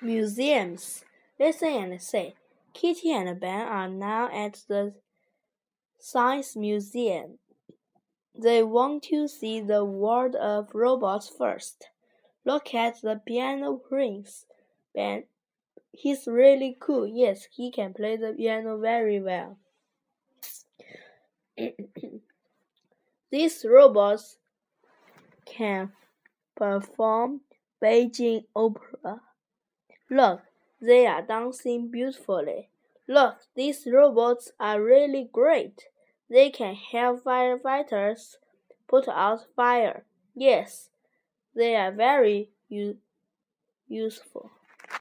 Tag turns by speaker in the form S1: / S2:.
S1: Museums. Listen and say. Kitty and Ben are now at the Science Museum. They want to see the world of robots first. Look at the piano prince. Ben, he's really cool. Yes, he can play the piano very well. These robots can perform Beijing opera. Look, they are dancing beautifully. Look, these robots are really great. They can help firefighters put out fire. Yes, they are very useful.